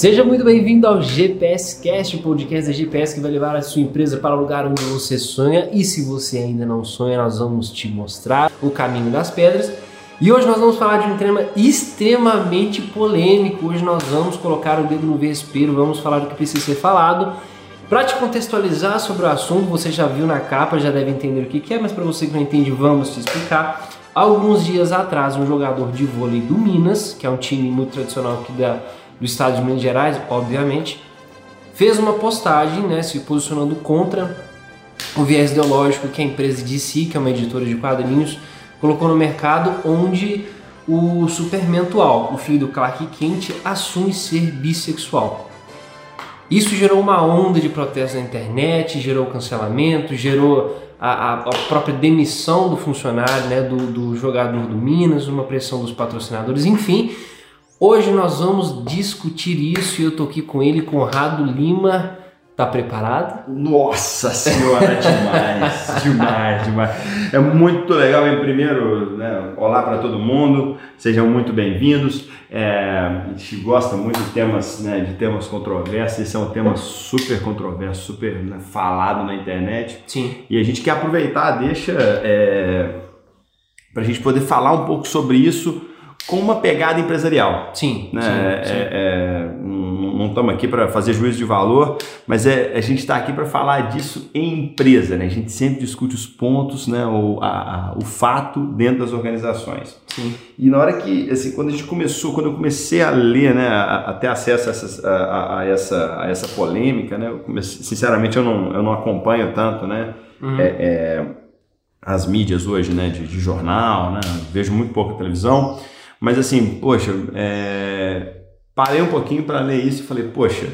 Seja muito bem-vindo ao GPS Cast, o podcast da GPS que vai levar a sua empresa para o lugar onde você sonha. E se você ainda não sonha, nós vamos te mostrar o caminho das pedras. E hoje nós vamos falar de um tema extremamente polêmico. Hoje nós vamos colocar o dedo no vespeiro, vamos falar do que precisa ser falado. Para te contextualizar sobre o assunto, você já viu na capa, já deve entender o que é, mas para você que não entende, vamos te explicar. Alguns dias atrás, um jogador de vôlei do Minas, que é um time muito tradicional aqui da, do estado de Minas Gerais, obviamente, fez uma postagem né, se posicionando contra o viés ideológico que a empresa DC, que é uma editora de quadrinhos, colocou no mercado, onde o Superman atual, o filho do Clark Kent, assume ser bissexual. Isso gerou uma onda de protestos na internet, gerou cancelamento, gerou a, a, própria demissão do funcionário, né, do, do jogador do Minas, uma pressão dos patrocinadores, enfim. Hoje nós vamos discutir isso e eu tô aqui com ele, Conrado Lima, Tá preparado? Nossa senhora, demais, demais, demais. É muito legal, em primeiro, né, olá para todo mundo, sejam muito bem-vindos. É, a gente gosta muito de temas, né, de temas controversos, esse é um tema super controverso, super né, falado na internet. Sim. E a gente quer aproveitar, deixa, é, para a gente poder falar um pouco sobre isso com uma pegada empresarial. Sim. Né? sim, é, sim. É, não estamos aqui para fazer juízo de valor, mas é, a gente está aqui para falar disso em empresa. Né? A gente sempre discute os pontos, né? o, a, a, o fato dentro das organizações. Sim. E na hora que, assim, quando a gente começou, quando eu comecei a ler, né, a, a ter acesso a, essas, a, essa, a essa polêmica, né, eu comecei, sinceramente eu não, eu não acompanho tanto, né, Uhum. é, é, as mídias hoje, né, de, de jornal, né, vejo muito pouco televisão, mas assim, poxa, é, parei um pouquinho para ler isso e falei, poxa,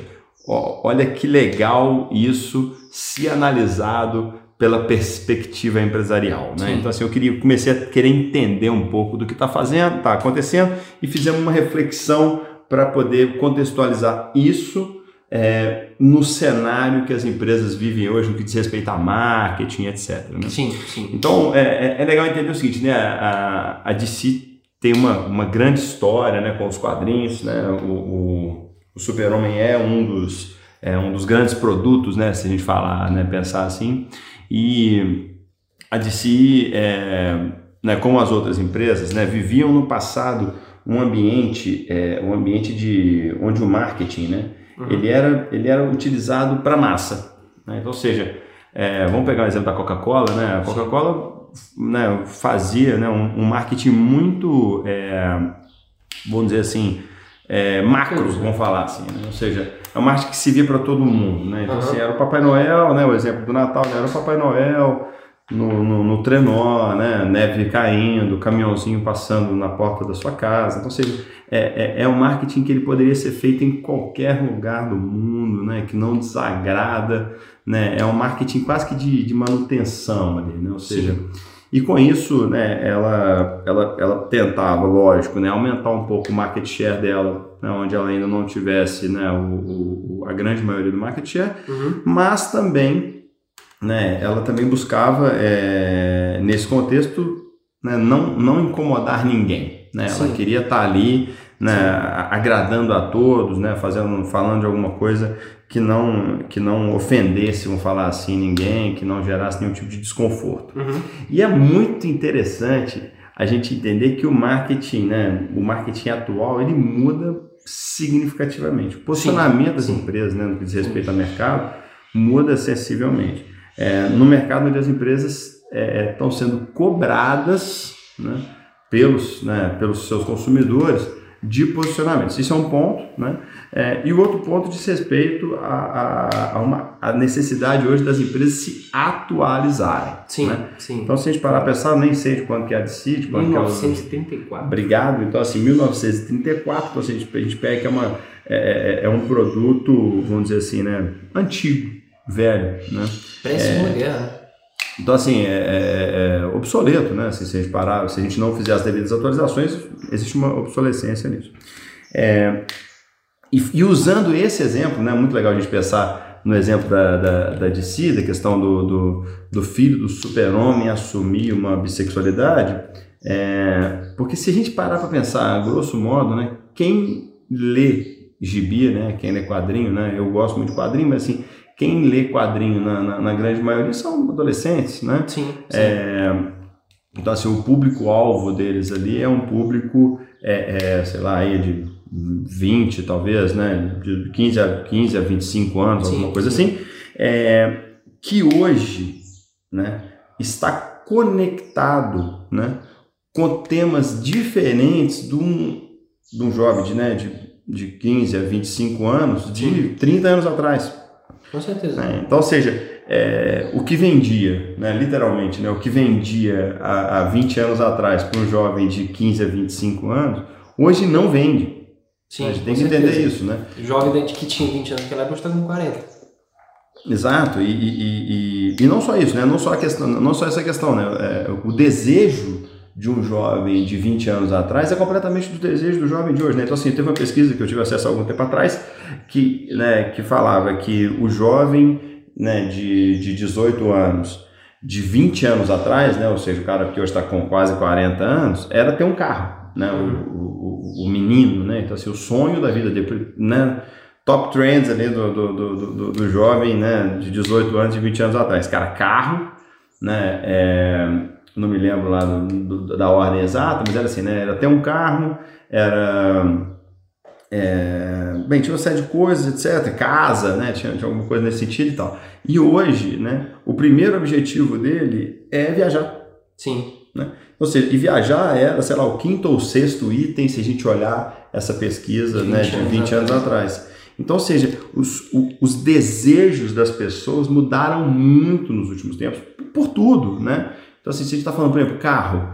ó, olha que legal isso se analisado pela perspectiva empresarial, né? Sim. Então assim, eu queria comecei a querer entender um pouco do que está fazendo, está acontecendo e fizemos uma reflexão para poder contextualizar isso é, no cenário que as empresas vivem hoje, no que diz respeito a marketing, etc. Né? Sim, sim. Então é, é- é legal entender o seguinte, né? A, a DC tem uma, uma grande história, né, com os quadrinhos, né? O, o, o Super-Homem é um dos é um dos grandes produtos, né? Se a gente falar, né, pensar assim. E a DC, é, né, como as outras empresas, né, viviam no passado um ambiente, é, um ambiente de onde o marketing, né, Uhum. ele era ele era utilizado para massa. Né? Então, ou seja, é, vamos pegar o exemplo da Coca-Cola, né? A Coca-Cola né, fazia né, um, um marketing muito, é, vamos dizer assim, é, macro, vamos falar assim, né? ou seja, é um marketing que se via para todo mundo, né? Então, Uhum. assim, era o Papai Noel, né? O exemplo do Natal, né? era o Papai Noel no, no, no trenó, né? Neve caindo, caminhãozinho passando na porta da sua casa. Então, ou seja, é, é, é um marketing que ele poderia ser feito em qualquer lugar do mundo, né? Que não desagrada, né? É um marketing quase que de, de manutenção ali, né? Ou seja, e com isso, né, ela, ela, ela tentava, lógico, né, aumentar um pouco o market share dela, né, onde ela ainda não tivesse né, o, o- a grande maioria do market share, Uhum. mas também, né, ela também buscava, é, nesse contexto, né, não, não incomodar ninguém. Né, ela Sim. queria estar ali, né, agradando a todos, né, fazendo, falando de alguma coisa que não, que não ofendesse, vamos falar assim, ninguém, que não gerasse nenhum tipo de desconforto. Uhum. E é muito interessante a gente entender que o marketing, né, o marketing atual, ele muda significativamente. O posicionamento das sim. empresas, né, no que diz respeito ao mercado, muda sensivelmente. É, no mercado onde as empresas é, estão sendo cobradas né, pelos, né, pelos seus consumidores de posicionamentos. Isso é um ponto, né? É, e o outro ponto diz respeito a, a, a uma, a necessidade hoje das empresas se atualizarem. Sim, né? sim. Então, se a gente parar para pensar, nem sei de quando que é a de quando que é o... 1974. Obrigado. Então, assim, 1934, então, a gente, a gente pega que é, uma, é, é- é um produto, vamos dizer assim, né, antigo, velho, né? Pré-segunda guerra. Então, assim, é, é- é obsoleto, né? Assim, se a gente parar, se a gente não fizer as devidas atualizações, existe uma obsolescência nisso. É, e, e usando esse exemplo, né? Muito legal a gente pensar no exemplo da, da, da DC, da questão do, do, do filho do super-homem assumir uma bissexualidade, é, porque se a gente parar para pensar, grosso modo, né? Quem lê gibi, né? Quem lê quadrinho, né? Eu gosto muito de quadrinho, mas assim, quem lê quadrinho na, na, na grande maioria são adolescentes, né? Sim. sim. É, então, assim, o público-alvo deles ali é um público, é, é, sei lá, aí de 20, talvez, né? De 15 a, 15 a 25 anos, sim, alguma coisa sim. assim, é, que hoje né, está conectado né, com temas diferentes de um, de um jovem de, né, de, de 15 a 25 anos de 30 anos atrás. Com certeza. Né? Então, ou seja, é, o que vendia, né, literalmente, né, o que vendia há, há 20 anos atrás para um jovem de 15 a 25 anos, hoje não vende. Sim, a gente tem que certeza. entender isso, né? O jovem que tinha 20 anos naquela época está com 40. Exato, e, e, e, e, não só isso, né? não, só a questão, não só essa questão, né? É, o desejo de um jovem de 20 anos atrás é completamente do desejo do jovem de hoje. Né? Então, assim, teve uma pesquisa que eu tive acesso há algum tempo atrás que, né, que falava que o jovem né, de, de 18 anos, de 20 anos atrás, né, ou seja, o cara que hoje está com quase 40 anos, era ter um carro. Né, o, o, o menino, né? Então, assim, o sonho da vida dele, né? top trends ali do, do, do, do, do jovem, né, de 18 anos e 20 anos atrás. Cara, carro, né, é, não me lembro lá do, da ordem exata, mas era assim, né, era ter um carro, era... É, bem, tinha uma série de coisas, etc. Casa, né? Tinha, tinha alguma coisa nesse sentido e tal. E hoje, né? O primeiro objetivo dele é viajar. Sim. Né? Ou seja, e viajar era, sei lá, o quinto ou sexto item se a gente olhar essa pesquisa de 20, né, de 20 anos, anos atrás. Então, ou seja, os, os desejos das pessoas mudaram muito nos últimos tempos, por tudo, né? Então, assim, se a gente está falando, por exemplo, carro,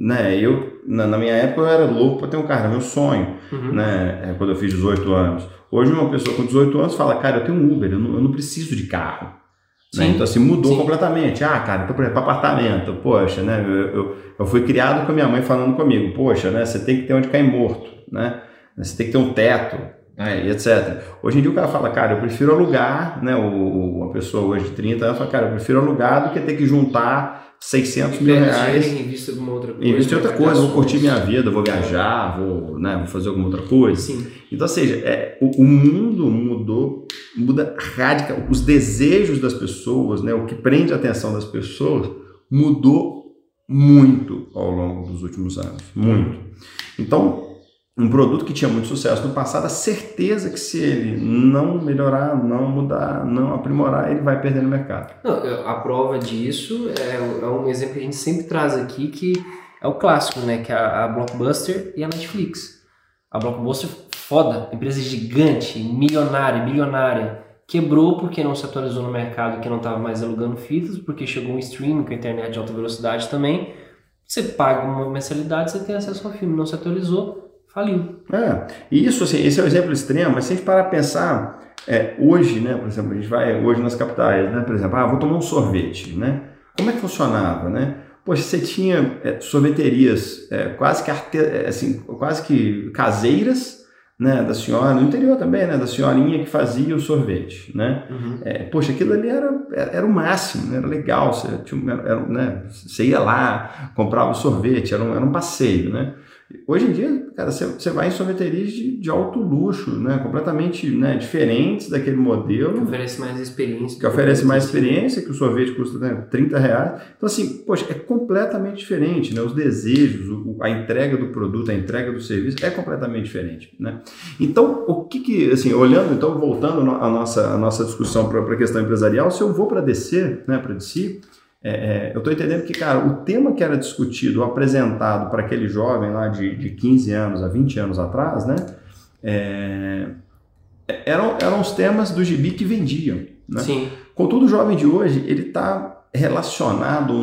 né? Eu, na, na minha época, eu era louco para ter um carro, era meu sonho, uhum. né? É, quando eu fiz 18 anos. Hoje, uma pessoa com 18 anos fala, cara, eu tenho um Uber, eu não, eu não preciso de carro. Né? Então, assim, mudou Sim. completamente. Ah, cara, então, por exemplo, apartamento, poxa, né? Eu, eu, eu fui criado com a minha mãe falando comigo, poxa, né? Você tem que ter onde cair morto, né? Você tem que ter um teto, né, e etc. Hoje em dia o cara fala, cara, eu prefiro alugar, né, o, uma pessoa hoje de 30 anos fala, cara, eu prefiro alugar do que ter que juntar 600 mil reais. Em outra coisa. Investir em outra coisa, vou curtir minha vida, vou viajar, vou, né, vou fazer alguma outra coisa. Sim. Então, ou seja, é, o, o mundo mudou, muda radical, os desejos das pessoas, né, o que prende a atenção das pessoas mudou muito ao longo dos últimos anos, muito. Então, um produto que tinha muito sucesso no passado, a certeza que se ele não melhorar, não mudar, não aprimorar, ele vai perder no mercado. Não, a prova disso é, é, um exemplo que a gente sempre traz aqui, que é o clássico, né? Que é a, a Blockbuster e a Netflix. A Blockbuster, foda, empresa gigante, milionária, bilionária, quebrou porque não se atualizou no mercado, que não estava mais alugando fitas, porque chegou um streaming com a internet de alta velocidade também. Você paga uma mensalidade, você tem acesso ao filme, não se atualizou, faliu. É, e isso, assim, esse é o um exemplo extremo, mas se a gente parar a pensar, é, hoje, né, por exemplo, a gente vai hoje nas capitais, né, por exemplo, ah, vou tomar um sorvete, né? Como é que funcionava, né? Poxa, você tinha é, sorveterias é, quase que arte, é, assim, quase que caseiras, né, da senhora, no interior também, né, da senhorinha que fazia o sorvete, né? Uhum. É, poxa, aquilo ali era, era o máximo, né, era legal, você, tinha, era, né, você ia lá, comprava o sorvete, era um, era um passeio, né? Hoje em dia, cara, você vai em sorveterias de, de alto luxo, né? Completamente né? diferentes daquele modelo. Que oferece mais experiência. Que oferece mais experiência, que o sorvete custa né, 30 reais. Então, assim, poxa, é completamente diferente, né? Os desejos, a entrega do produto, a entrega do serviço é completamente diferente, né? Então, o que que, assim, olhando, então, voltando a nossa, a nossa discussão para a questão empresarial, se eu vou para descer, né, para DC, é, é, eu estou entendendo que, cara, o tema que era discutido, apresentado para aquele jovem lá de, de 15 anos a 20 anos atrás, né? É, eram, eram os temas do gibi que vendiam. Né? Sim. Contudo, o jovem de hoje, ele está relacionado,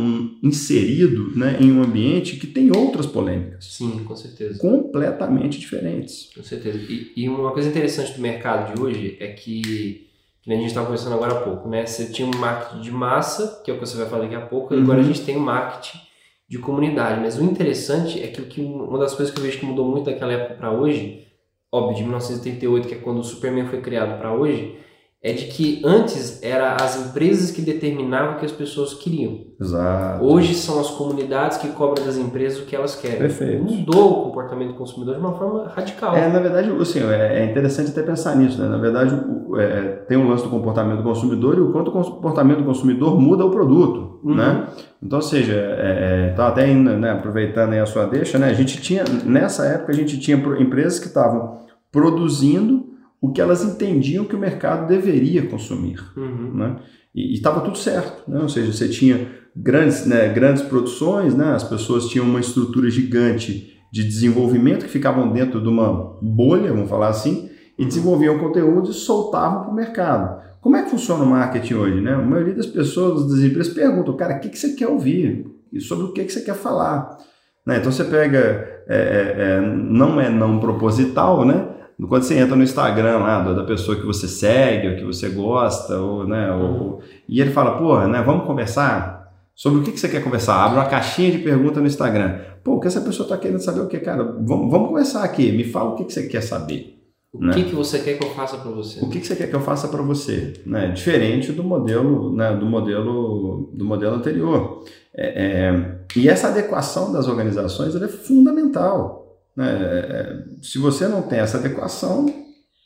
inserido né, em um ambiente que tem outras polêmicas. Sim, com certeza. Completamente diferentes. Com certeza. E, e uma coisa interessante do mercado de hoje é que que a gente estava conversando agora há pouco, né? Você tinha um marketing de massa, que é o que você vai falar daqui a pouco, uhum. agora a gente tem um marketing de comunidade. Mas o interessante é que, que uma das coisas que eu vejo que mudou muito daquela época para hoje, óbvio, de 1988, que é quando o Superman foi criado para hoje, é de que antes era as empresas que determinavam o que as pessoas queriam. Exato. Hoje são as comunidades que cobram das empresas o que elas querem. Perfeito. Mudou o comportamento do consumidor de uma forma radical. É, na verdade, assim, é, é interessante até pensar nisso, né? Na verdade, é, tem um lance do comportamento do consumidor e o quanto o comportamento do consumidor muda o produto, Uhum. né? Então, ou seja, é, é, tá até indo, né, aproveitando aí a sua deixa, né? A gente tinha, nessa época, a gente tinha empresas que estavam produzindo o que elas entendiam que o mercado deveria consumir Uhum. né? E estava tudo certo, né? Ou seja, você tinha grandes, né, grandes produções, né? As pessoas tinham uma estrutura gigante de desenvolvimento que ficavam dentro de uma bolha, vamos falar assim, e desenvolviam conteúdos e soltavam para o mercado. Como é que funciona o marketing hoje, né? A maioria das pessoas, das empresas perguntam, cara, o que, que você quer ouvir? E sobre o que, que você quer falar? Né? Então você pega, é, é, é, não é não proposital, né? Quando você entra no Instagram lá da pessoa que você segue, ou que você gosta, ou, né, ou- e ele fala, pô, né, vamos conversar? Sobre o que, que você quer conversar? Abre uma caixinha de pergunta no Instagram. Pô, o que essa pessoa está querendo saber o que, cara? Vamos, vamos conversar aqui. Me fala o que, que você quer saber. O Né? que, que você quer que eu faça para você? O que, que você quer que eu faça para você? Né? Diferente do modelo, né, do modelo, do modelo anterior. É, é, e essa adequação das organizações é fundamental. Né? Se você não tem essa adequação,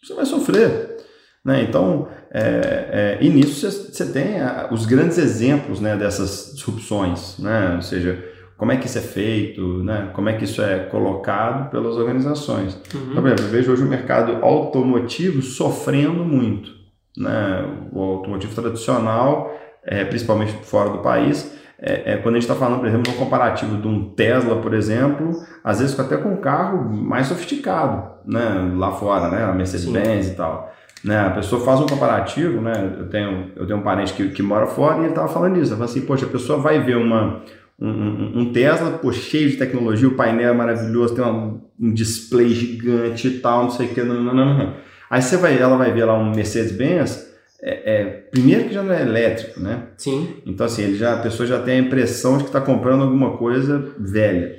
você vai sofrer. Né? Então, é, é, e nisso você, tem a- os grandes exemplos né, dessas disrupções, né? ou seja, como é que isso é feito, né? como é que isso é colocado pelas organizações. Uhum. Por exemplo, eu vejo hoje o mercado automotivo sofrendo muito. Né? O automotivo tradicional, é, principalmente fora do país, é, é quando a gente está falando, por exemplo, no comparativo de um Tesla, por exemplo, às vezes até com um carro mais sofisticado, né? lá fora, né? a Mercedes-Benz e tal. Né? A pessoa faz um comparativo, né? eu, tenho, eu tenho um parente que, que mora fora e ele estava falando isso. Ele falou assim, poxa, a pessoa vai ver uma, um, um- Tesla pô, cheio de tecnologia, o painel é maravilhoso, tem uma- um display gigante e tal, não sei o que. Não, não, não, não. Aí você vai, ela vai ver lá um Mercedes-Benz, é, é, primeiro que já não é elétrico, né? Sim. Então assim, ele já, a pessoa já tem a impressão de que está comprando alguma coisa velha,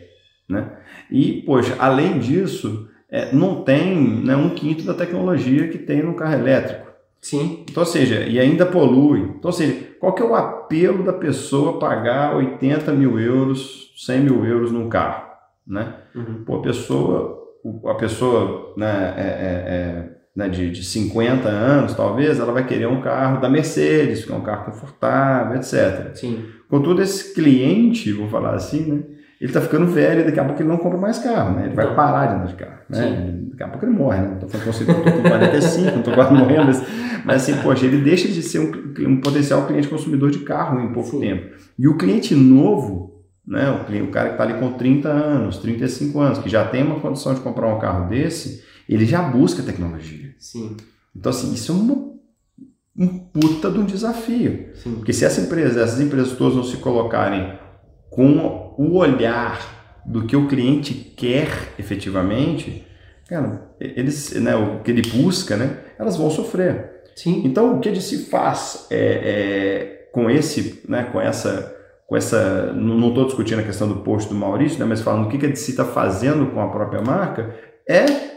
né? E, poxa, além disso, é, não tem né, um quinto da tecnologia que tem no carro elétrico. Sim. Então, ou seja, e ainda polui. Então, ou seja, qual que é o apelo da pessoa pagar 80 mil euros, 100 mil euros num carro, né? Uhum. Pô, a pessoa, a pessoa né, é, é, é, né, de, de 50 anos, talvez, ela vai querer um carro da Mercedes, que é um carro confortável, etc. Sim. Contudo, esse cliente, vou falar assim, né? Ele tá ficando velho e daqui a pouco ele não compra mais carro, né? Ele vai Não. parar de andar de carro, né? Sim. Daqui a pouco ele morre, né? Tô falando eu tô com 45, não tô quase morrendo, mas, mas assim, poxa, ele deixa de ser um, um potencial cliente consumidor de carro em pouco Sim. tempo. E o cliente novo, né? O, o cara que tá ali com 30 anos, 35 anos, que já tem uma condição de comprar um carro desse, ele já busca tecnologia. Sim. Então, assim, isso é uma, um puta de um desafio. Sim. Porque se essa empresa, essas empresas todas não se colocarem com o olhar do que o cliente quer efetivamente, cara, eles, né, o que ele busca, né, elas vão sofrer. Sim. Então, o que se faz é, é, com esse, né, com essa, com essa, não estou discutindo a questão do post do Maurício, né, mas falando o que, que a DC está fazendo com a própria marca, é,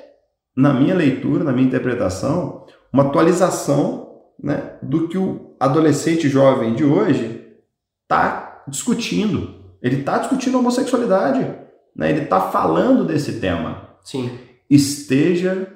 na minha leitura, na minha interpretação, uma atualização né, do que o adolescente jovem de hoje está discutindo. Ele está discutindo a homossexualidade, né, ele está falando desse tema Sim. esteja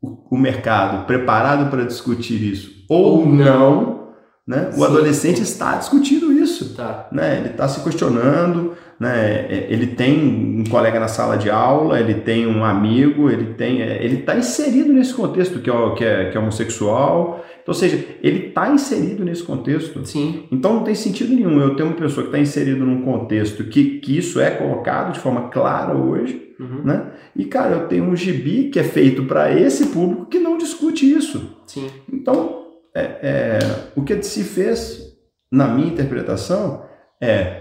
o, o mercado preparado para discutir isso ou Ou não, né? Sim. O adolescente está discutindo isso, Tá. né? Ele está se questionando, né? É, Ele tem um colega na sala de aula, ele tem um amigo, ele tem, é, ele está inserido nesse contexto que é, que é, que é homossexual. Então, ou seja, ele está inserido nesse contexto. Sim. Então não tem sentido nenhum eu ter uma pessoa que está inserida num contexto que, que isso é colocado de forma clara hoje, Uhum. né? E, cara, eu tenho um gibi que é feito para esse público que não discute isso. Sim. Então, é, é, o que se fez, na minha interpretação, é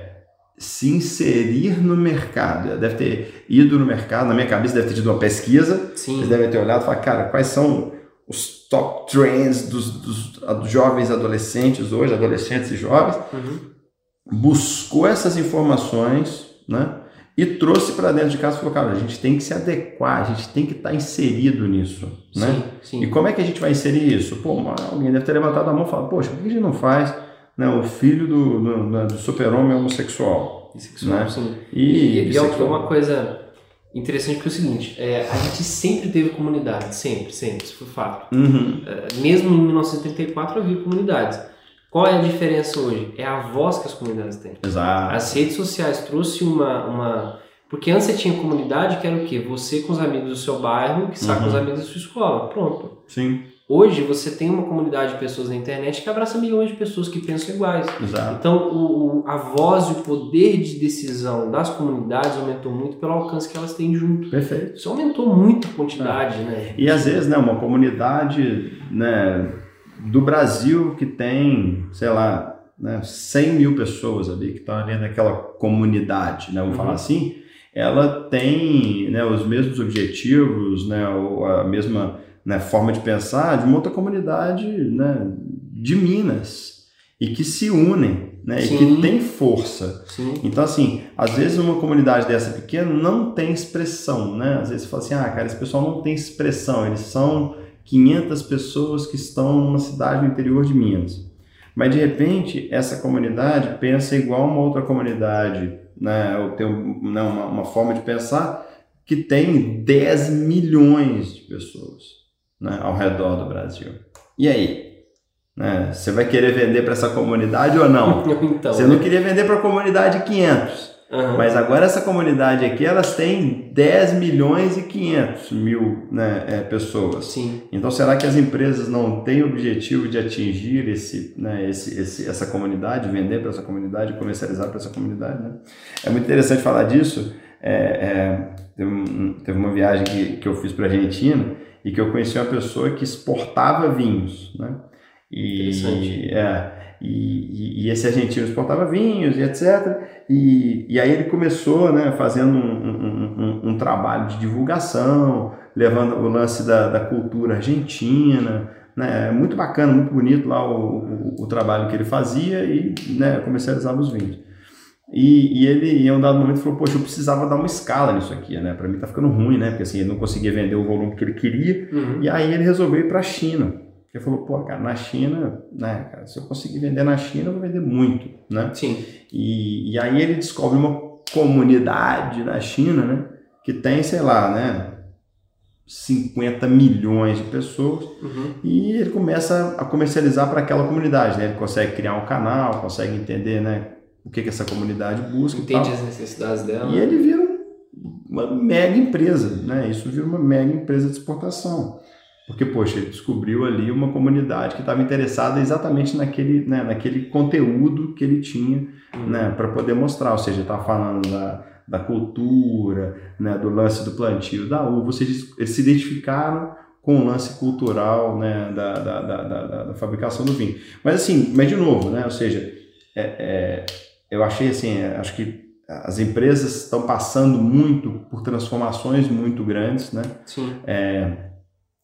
se inserir no mercado. Deve ter ido no mercado, na minha cabeça deve ter tido uma pesquisa, Sim. eles devem ter olhado e falar, cara, quais são os top trends dos, dos, dos jovens adolescentes hoje, adolescentes e jovens, Uhum. buscou essas informações, né? e trouxe para dentro de casa e falou, cara, a gente tem que se adequar, a gente tem que estar tá inserido nisso, né? Sim, sim. E como é que a gente vai inserir isso? Pô, alguém deve ter levantado a mão e falado, poxa, por que a gente não faz né, o filho do, do, do super-homem homossexual? Bissexual, né? sim. E, e, e é uma coisa interessante porque é o seguinte, é, a gente sempre teve comunidade, sempre, sempre, isso foi fato. Uhum. É, mesmo em 1934 havia comunidades. Qual é a diferença hoje? É a voz que as comunidades têm. Exato. As redes sociais trouxe uma, uma... Porque antes você tinha comunidade que era o quê? Você com os amigos do seu bairro, que está uhum. com os amigos da sua escola. Pronto. Sim. Hoje você tem uma comunidade de pessoas na internet que abraça milhões de pessoas que pensam iguais. Exato. Então o, o, a voz e o poder de decisão das comunidades aumentou muito pelo alcance que elas têm junto. Perfeito. Isso aumentou muito a quantidade, é. né? E às vezes, né, uma comunidade, né, do Brasil que tem, sei lá, né, 100 mil pessoas ali que estão ali naquela comunidade, né, vamos uhum. falar assim, ela tem né, os mesmos objetivos, né, a mesma né, forma de pensar de uma outra comunidade né, de Minas e que se unem né, e que tem força. Sim. Então, assim, às vezes uma comunidade dessa pequena não tem expressão, né? Às vezes você fala assim, ah, cara, esse pessoal não tem expressão, eles são 500 pessoas que estão numa cidade no interior de Minas. Mas de repente essa comunidade pensa igual uma outra comunidade, né? ou tem né, uma, uma forma de pensar que tem 10 milhões de pessoas né, ao redor do Brasil. E aí? Né, você vai querer vender para essa comunidade ou não? então, você não né? queria vender para a comunidade 500. Uhum. Mas agora essa comunidade aqui, elas têm 10 milhões e 500 mil né, é, pessoas. Sim. Então será que as empresas não têm o objetivo de atingir esse, né, esse, esse, essa comunidade, vender para essa comunidade, comercializar para essa comunidade? Né? É muito interessante falar disso. É, é, teve, um, teve, uma viagem que, que eu fiz para a Argentina e que eu conheci uma pessoa que exportava vinhos. Né? E, é, e, e, esse argentino exportava vinhos e etc. E, e aí ele começou né, fazendo um, um, um, um trabalho de divulgação, levando o lance da, da cultura argentina. Né, muito bacana, muito bonito lá o, o, o trabalho que ele fazia e né, comercializava os vinhos. E, e, ele, em um dado momento, falou: Poxa, eu precisava dar uma escala nisso aqui, né? Para mim tá ficando ruim, né? Porque assim, ele não conseguia vender o volume que ele queria. Uhum. E aí ele resolveu ir para a China. Ele falou, pô, cara, na China, né, cara, se eu conseguir vender na China, eu vou vender muito, né? Sim. E, e aí ele descobre uma comunidade na China, né, que tem, sei lá, né, 50 milhões de pessoas uhum. e ele começa a comercializar para aquela comunidade, né? Ele consegue criar um canal, consegue entender, né, o que que essa comunidade busca Entende as necessidades dela. E ele vira uma mega empresa, né? Isso vira uma mega empresa de exportação. Porque, poxa, ele descobriu ali uma comunidade que estava interessada exatamente naquele, né, naquele conteúdo que ele tinha uhum. né, para poder mostrar. Ou seja, estava falando da, da cultura, né, do lance do plantio da uva. Ou seja, eles se identificaram com o lance cultural né, da, da, da, da, fabricação do vinho. Mas assim, mas de novo, né, ou seja, é, é, eu achei assim, é, acho que as empresas estão passando muito por transformações muito grandes, né? Sim. É,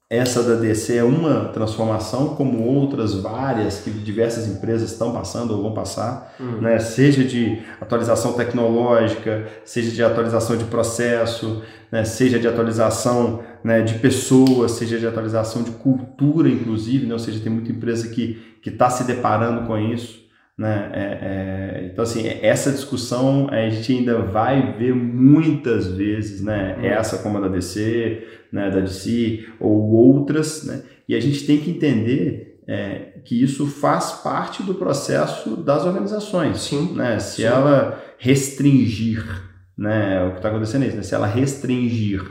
essa da DC é uma transformação, como outras várias que diversas empresas estão passando ou vão passar, uhum. né? seja de atualização tecnológica, seja de atualização de processo, né? seja de atualização né, de pessoas, seja de atualização de cultura, inclusive, né? ou seja, tem muita empresa que está se deparando com isso. Né? É, é, então, assim, essa discussão a gente ainda vai ver muitas vezes, né? Uhum. essa como a da DC, né? da DC, ou outras, né? e a gente tem que entender é, que isso faz parte do processo das organizações. Sim. Né? Se Sim. ela restringir, né? o que está acontecendo é isso, né? se ela restringir,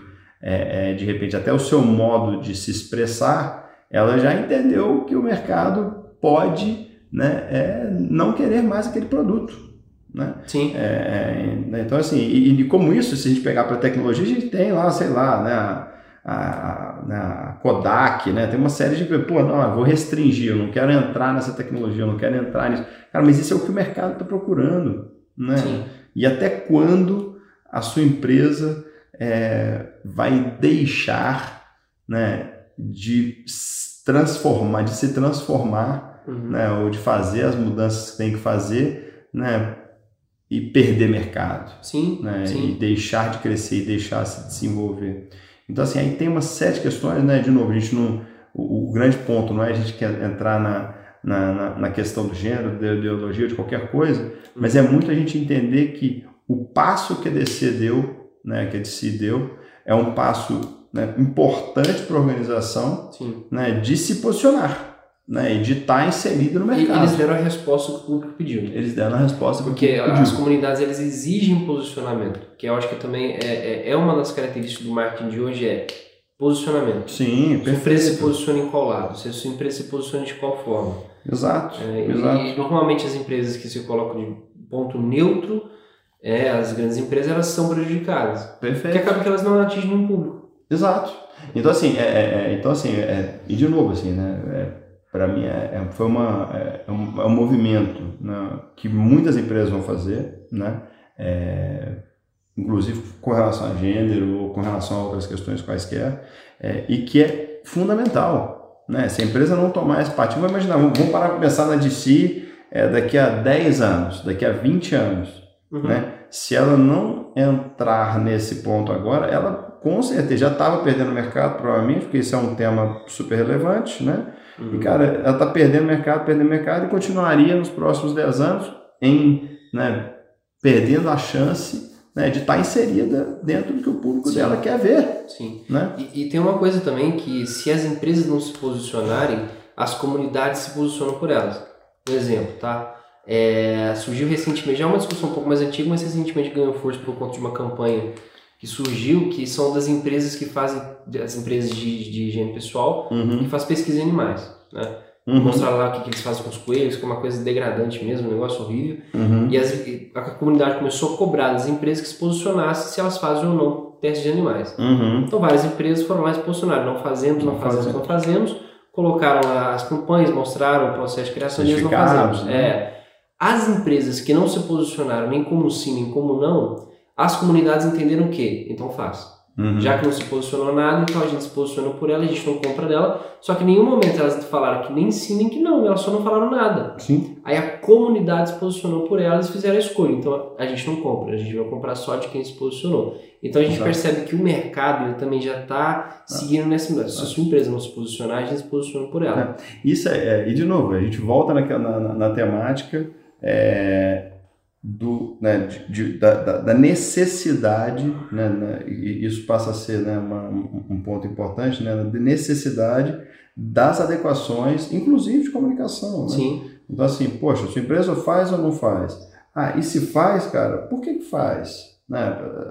é, é, de repente, até o seu modo de se expressar, ela já entendeu que o mercado pode né, é não querer mais aquele produto. Né? Sim. É, é então, assim, e, e, como isso, se a gente pegar para a tecnologia, a gente tem lá, sei lá, né, a, a, né, a, Kodak, né, tem uma série de, pô, não, eu vou restringir, eu não quero entrar nessa tecnologia, eu não quero entrar nisso. Cara, mas isso é o que o mercado está procurando. Né? Sim. E até quando a sua empresa é, vai deixar né, de transformar, de se transformar uhum. né, ou de fazer as mudanças que tem que fazer, né, e perder mercado. Sim, né? sim. E deixar de crescer e deixar se desenvolver. Então, assim, aí tem umas sete questões, né? De novo, a gente não. O, o grande ponto não é a gente quer entrar na, na, na, na questão do gênero, da ideologia, de qualquer coisa, mas é muito a gente entender que o passo que a DC deu, né, que a DC deu, é um passo né, importante para a organização sim. né, de se posicionar né, e de estar inserido no E mercado. eles deram a resposta que o público pediu. Eles deram a resposta que o Porque as pediu. comunidades eles exigem posicionamento, que eu acho que também é, é, é uma das características do marketing de hoje é posicionamento. Sim, Sua empresa se perfeito. posiciona em qual lado? Se a sua empresa se posiciona de qual forma? Exato, É, exato. e normalmente as empresas que se colocam de ponto neutro, é, as grandes empresas, elas são prejudicadas. Porque Perfeito. acaba que elas não atingem um público. Exato. Então assim, é, é- é- então assim, é- e de novo assim, né? Para mim é, é- foi uma é, é um, é um movimento né, que muitas empresas vão fazer, né? É, inclusive com relação a gênero ou com relação a outras questões quaisquer, é, e que é fundamental, né? Se a empresa não tomar esse partido, vamos imaginar, vamos vamos parar para pensar na DC é, daqui a 10 anos, daqui a 20 anos, Uhum. né? Se ela não entrar nesse ponto agora, ela com certeza já estava perdendo mercado, provavelmente, porque isso é um tema super relevante, né? Uhum. E, cara, ela está perdendo mercado, perdendo mercado e continuaria nos próximos 10 anos em, né, perdendo a chance né, de estar inserida dentro do que o público Sim. dela quer ver, Sim. né? E, e tem uma coisa também que se as empresas não se posicionarem, as comunidades se posicionam por elas. Um exemplo, tá? É, surgiu recentemente, já é uma discussão um pouco mais antiga, mas recentemente ganhou força por conta de uma campanha que surgiu, que são das empresas que fazem, as empresas de, de higiene pessoal, Uhum, que faz pesquisa em animais, né? uhum, Mostrar lá o que, que eles fazem com os coelhos, que é uma coisa degradante mesmo, um negócio horrível. uhum. E as- e a comunidade começou a cobrar das empresas que se posicionassem se elas fazem ou não testes de animais. Uhum. Então várias empresas foram lá e se posicionaram, não fazemos, não, Não fazemos, fazemos. não fazemos, colocaram lá as campanhas, mostraram o processo de criação e eles não fazemos. né? É. As empresas que não se posicionaram nem como sim, nem como não, as comunidades entenderam o quê? Então faz. Uhum. Já que não se posicionou nada, então a gente se posicionou por ela, a gente não compra dela, só que em nenhum momento elas falaram que nem sim, nem que não, elas só não falaram nada. Sim, Aí a comunidade se posicionou por elas e fizeram a escolha. Então a gente não compra, a gente vai comprar só de quem se posicionou. Então a gente Exato. percebe que o mercado também já está seguindo nessa. Se a sua empresa não se posicionar, a gente se posiciona por ela. Isso é, é- e de novo, a gente volta na, na, na temática é, do, né, de, de- da, da- da necessidade, né, né, e isso passa a ser né, uma- um ponto importante, né, da necessidade das adequações, inclusive de comunicação. Né? Sim, Então, assim, poxa, sua empresa faz ou não faz? Ah, e se faz, cara, por que, que faz? Né?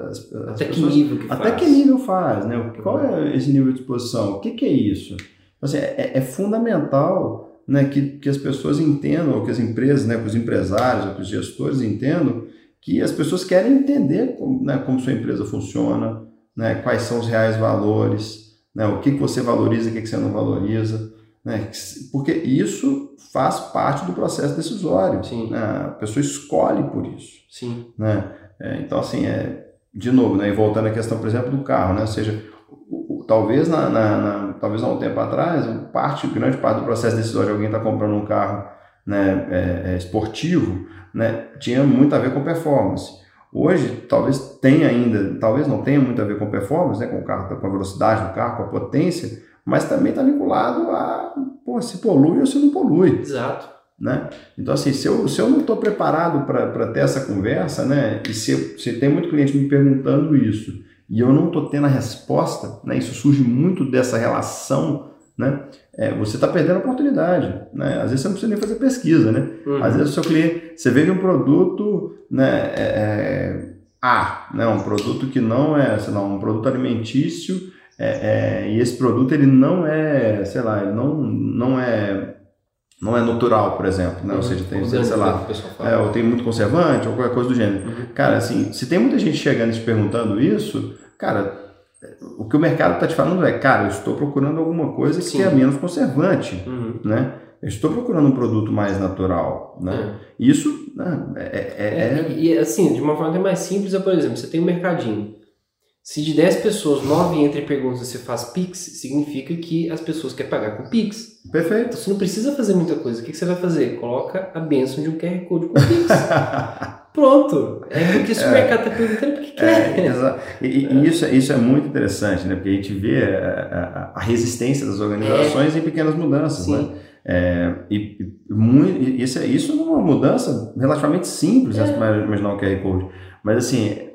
As, as até que pessoas- nível que até faz. que nível faz, né? Qual é esse nível de exposição? O que, que é isso? Assim, é, é fundamental né, que, que as pessoas entendam, ou que as empresas, né, que os empresários, ou que os gestores entendam que as pessoas querem entender como, né, como sua empresa funciona, né, quais são os reais valores, né, o que, que você valoriza e o que, que você não valoriza. Né, porque isso faz parte do processo decisório. Sim. Né, a pessoa escolhe por isso Sim, né? É, então, assim, é, de novo, né, e voltando à questão, por exemplo, do carro, né? Ou seja, o- o- talvez, na, na- na- talvez há um tempo atrás, parte, grande parte do processo decisório de alguém estar comprando um carro né, é, é, esportivo né, tinha muito a ver com performance. Hoje, talvez tenha ainda, talvez não tenha muito a ver com performance, né, com o carro, com a velocidade do carro, com a potência, mas também está vinculado a pô, se polui ou se não polui exato. né? Então, assim, se eu, se eu não estou preparado para ter essa conversa, né? E se, se tem muito cliente me perguntando isso e eu não estou tendo a resposta, né? Isso surge muito dessa relação, né? É, você está perdendo a oportunidade, né? Às vezes você não precisa nem fazer pesquisa, né? Uhum. Às vezes o seu cliente, você vende um produto, né? é, é, A, né? Um produto que não é, sei lá, um produto alimentício é, é, e esse produto ele não é, sei lá, ele não, não é não é natural, por exemplo, né? Ou seja, tem, sei Orgânico, lá, que é, ou tem muito conservante ou qualquer coisa do gênero. Uhum. Cara, assim, se tem muita gente chegando e te perguntando isso, cara, o que o mercado está te falando é, cara, eu estou procurando alguma coisa que Sim. tenha menos conservante, Uhum. né? Eu estou procurando um produto mais natural, né? É. Isso né, é, é- é- É, e, e, assim, de uma forma até mais simples, é, por exemplo, você tem um mercadinho. Se de 10 pessoas, 9 entram e perguntam se você faz Pix, significa que as pessoas querem pagar com Pix. perfeito. Então você não precisa fazer muita coisa. O que você vai fazer? Coloca a benção de um QR Code com Pix. Pronto. É porque se o mercado está perguntando, por que quer? É, e, e isso, isso é muito interessante, né? Porque a gente vê a, a, a resistência das organizações em pequenas mudanças, Sim. né? É, e, e muito, isso, é, isso é uma mudança relativamente simples, né? É. Vai imaginar o QR Code. Mas assim,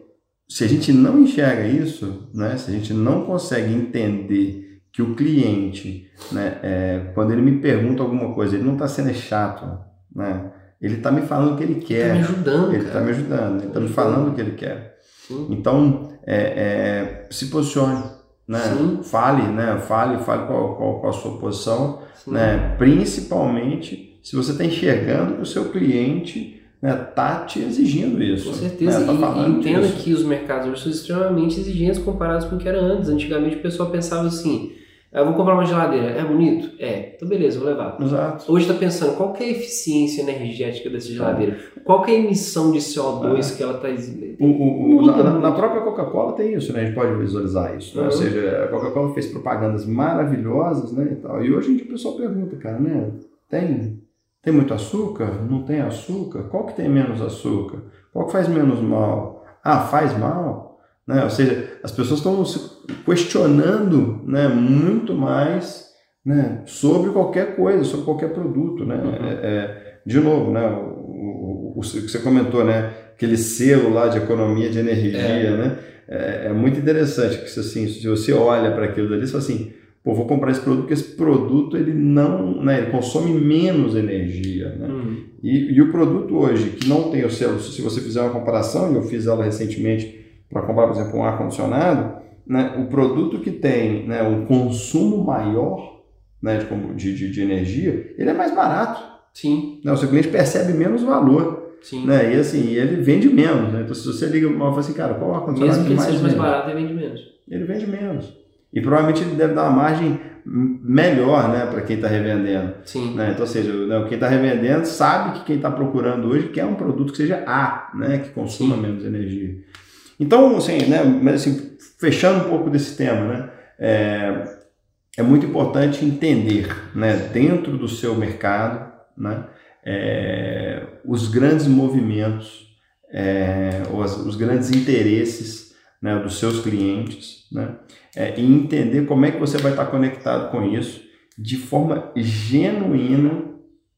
se a gente não enxerga isso, né? Se a gente não consegue entender que o cliente, né? é, quando ele me pergunta alguma coisa, ele não está sendo chato, né? Ele está me falando o que ele Tá quer. me ajudando, Ele está me ajudando, ele está me falando o que ele quer. Sim. Então, é, é, se posicione, né? Sim. Fale, né? Fale, fale qual, qual, qual a sua posição, Sim. né? Principalmente se você está enxergando que o seu cliente está te exigindo isso. Com certeza. Né? Tá E- entenda disso. que os mercados hoje são extremamente exigentes comparados com o que era antes. Antigamente o pessoal pensava assim: eu vou comprar uma geladeira, é bonito? É, então beleza, vou levar. Exato. Hoje está pensando qual é a eficiência energética dessa geladeira, qual que é a emissão de CO2 que ela está na, na- própria Coca-Cola tem isso, né? A gente pode visualizar isso. né? Ou seja, a Coca-Cola fez propagandas maravilhosas, né? E, tal. e hoje em dia o pessoal pergunta, cara, né? Tem, tem muito açúcar? Não tem açúcar? Qual que tem menos açúcar? Qual que faz menos mal? Ah, faz mal? Né? Ou seja, as pessoas estão se questionando né, muito mais né, sobre qualquer coisa, sobre qualquer produto. Né? Uhum. É, é, de novo, né, o, o, o, que você comentou, né, aquele selo lá de economia de energia, É. né? É, é muito interessante que se, assim, se você olha para aquilo dali, você fala assim, pô, vou comprar esse produto porque esse produto ele não, né, ele consome menos energia, né? Hum, E, e o produto hoje que não tem o selo, se você fizer uma comparação, e eu fiz ela recentemente para comprar, por exemplo, um ar-condicionado, né, o produto que tem né, um consumo maior né, de, de, de, energia, ele é mais barato. sim, Né? O seu cliente percebe menos valor. sim. Né? E assim, ele vende menos. Né? Então, se você liga e fala assim, cara, qual ar-condicionado Mesmo que que ele mais seja mais barato, ele vende menos. Ele vende menos. E provavelmente ele deve dar uma margem melhor né, para quem está revendendo. Sim. Né? Então, ou seja, né, quem está revendendo sabe que quem está procurando hoje quer um produto que seja A, né, que consuma Sim. menos energia. Então, assim, né, mas, assim, fechando um pouco desse tema, né, é, é muito importante entender né, dentro do seu mercado né, é, os grandes movimentos, é, ou as- os grandes interesses né, dos seus clientes né, é, e entender como é que você vai estar conectado com isso de forma genuína,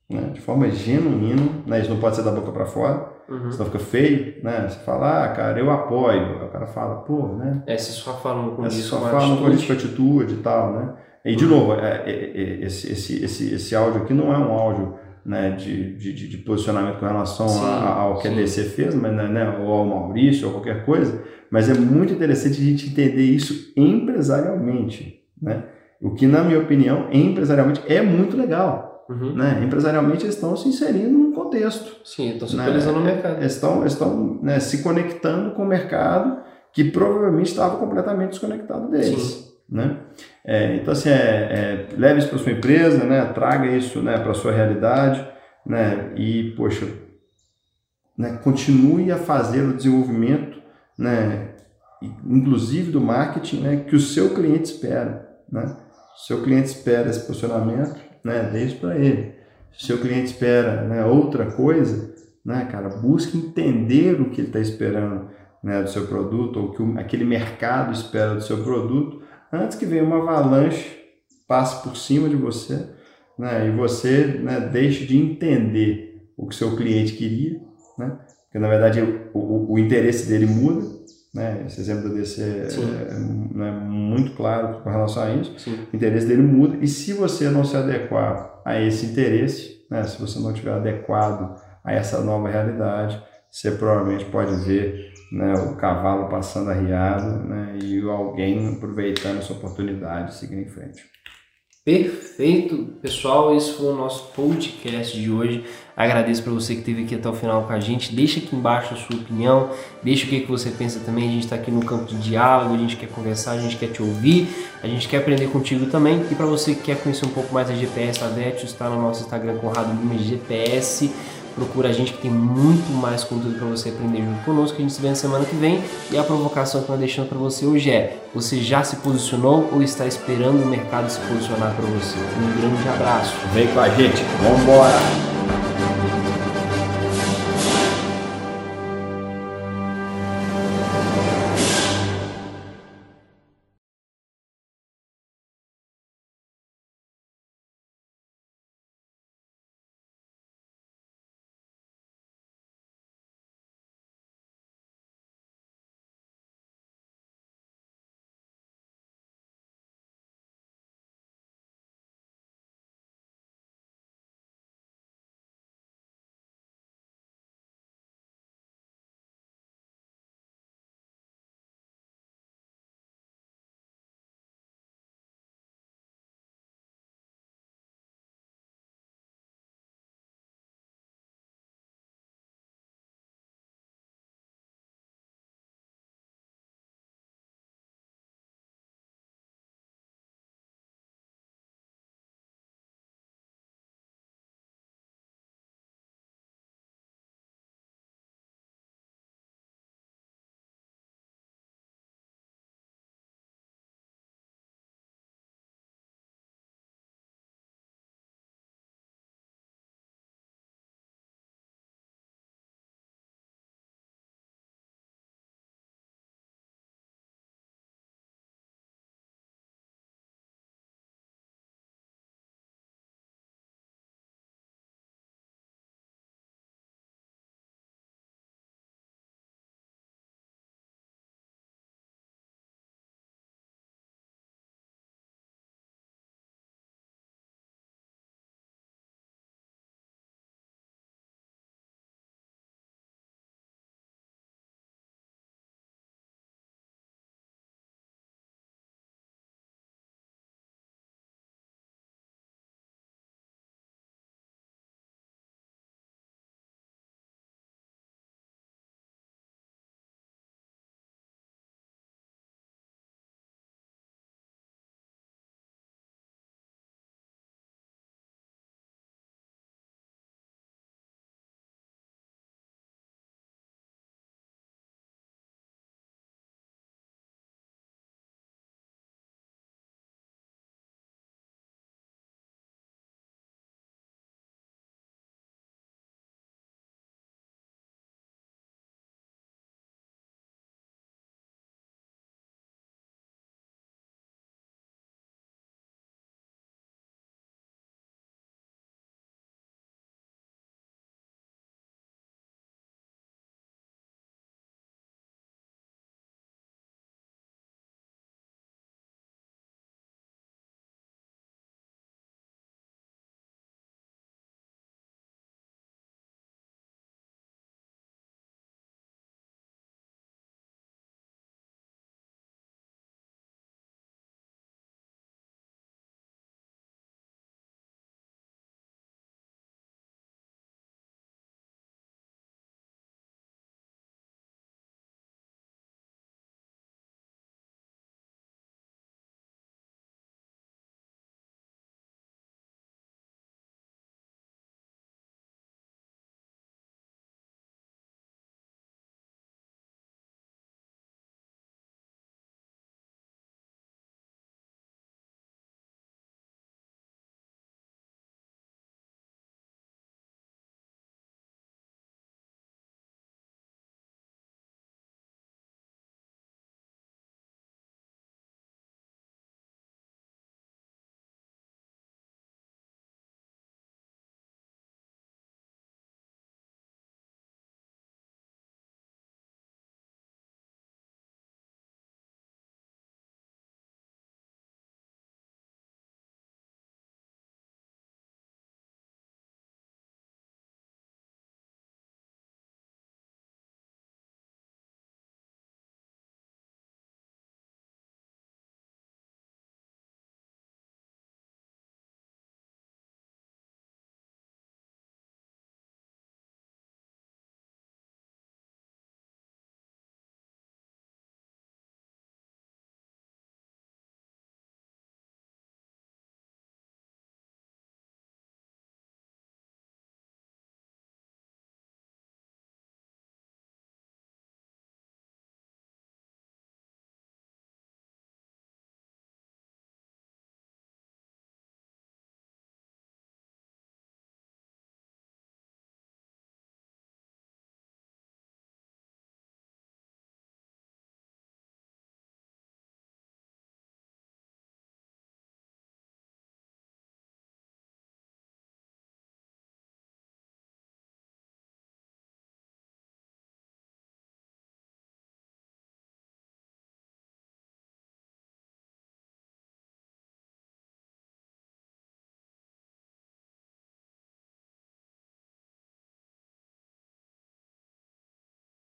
né, de forma genuína, né, isso não pode ser da boca para fora, Uhum. senão fica feio, né? Você fala, ah, cara, eu apoio. Aí o cara fala, pô, né? É, você só fala com Essa isso, só com fala com atitude. isso com atitude e tal, né? E de novo, é, é, é, esse, esse, esse, esse áudio aqui não é um áudio né, de, de, de- posicionamento com relação Sim, a- ao que a sim. DC fez, mas, né, né, ou ao Maurício, ou qualquer coisa, mas é muito interessante a gente entender isso empresarialmente, né? O que, na minha opinião, empresarialmente é muito legal, Uhum. né? Empresarialmente eles estão se inserindo num contexto, Sim, estão se Né, atualizando no mercado. eles estão, estão né, se conectando com o mercado que provavelmente estava completamente desconectado deles. Sim. Né? É, então, assim, é, é, leve isso para sua empresa, né? traga isso né, para a sua realidade né? e, poxa, né, continue a fazer o desenvolvimento, né, inclusive do marketing, né, que o seu cliente espera. Né? Seu cliente espera esse posicionamento, né, dê isso para ele. Seu cliente espera né, outra coisa, né, cara, busque entender o que ele está esperando né, do seu produto, ou que o- aquele mercado espera do seu produto, antes que venha uma avalanche, passe por cima de você, né, e você né, deixe de entender o que seu cliente queria, né, porque na verdade o, o, o interesse dele muda, né, esse exemplo da DC é, é, né, muito claro com relação a isso, Sim. o interesse dele muda, e se você não se adequar a esse interesse, né, se você não estiver adequado a essa nova realidade, você provavelmente pode ver né, o cavalo passando arriado né, e alguém aproveitando essa oportunidade e seguindo em frente. Perfeito, pessoal. Esse foi o nosso podcast de hoje. Agradeço para você que esteve aqui até o final com a gente. Deixa aqui embaixo a sua opinião, deixa o que, que você pensa também. A gente está aqui no campo de diálogo, a gente quer conversar, a gente quer te ouvir, a gente quer aprender contigo também. E para você que quer conhecer um pouco mais da GPS, a está no nosso Instagram Conrado Lima GPS. Procura a gente que tem muito mais conteúdo para você aprender junto conosco. A gente se vê na semana que vem. E a provocação que nós deixamos para você hoje é: você já se posicionou ou está esperando o mercado se posicionar para você? Um grande abraço. Vem com a gente, vamos embora!